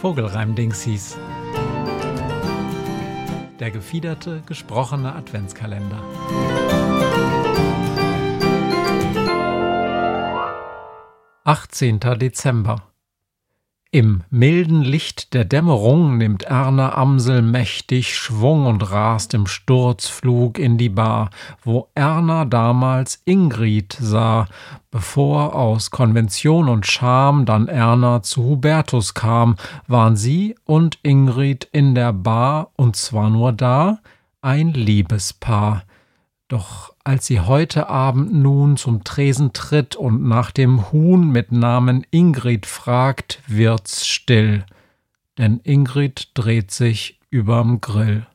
Vogelreim-Dingsies. Der gefiederte, gesprochene Adventskalender. Achtzehnter Dezember im milden Licht der Dämmerung nimmt Erna Amsel mächtig Schwung und rast im Sturzflug in die Bar, wo Erna damals Ingrid sah, bevor aus Konvention und Scham dann Erna zu Hubertus kam, waren sie und Ingrid in der Bar, und zwar nur da, ein Liebespaar. Doch als sie heute Abend nun zum Tresen tritt und nach dem Huhn mit Namen Ingrid fragt, wird's still, denn Ingrid dreht sich überm Grill.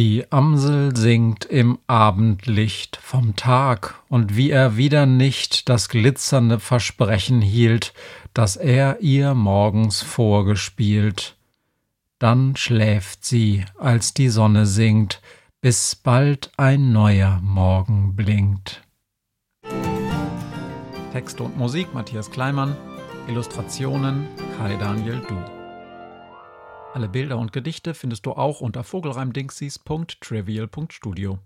Die Amsel singt im Abendlicht vom Tag, und wie er wieder nicht das glitzernde Versprechen hielt, das er ihr morgens vorgespielt. Dann schläft sie, als die Sonne sinkt, bis bald ein neuer Morgen blinkt. Text und Musik Matthias Kleimann, Illustrationen Kai Daniel Du. Alle Bilder und Gedichte findest du auch unter vogelreimdingsies.trivial.studio.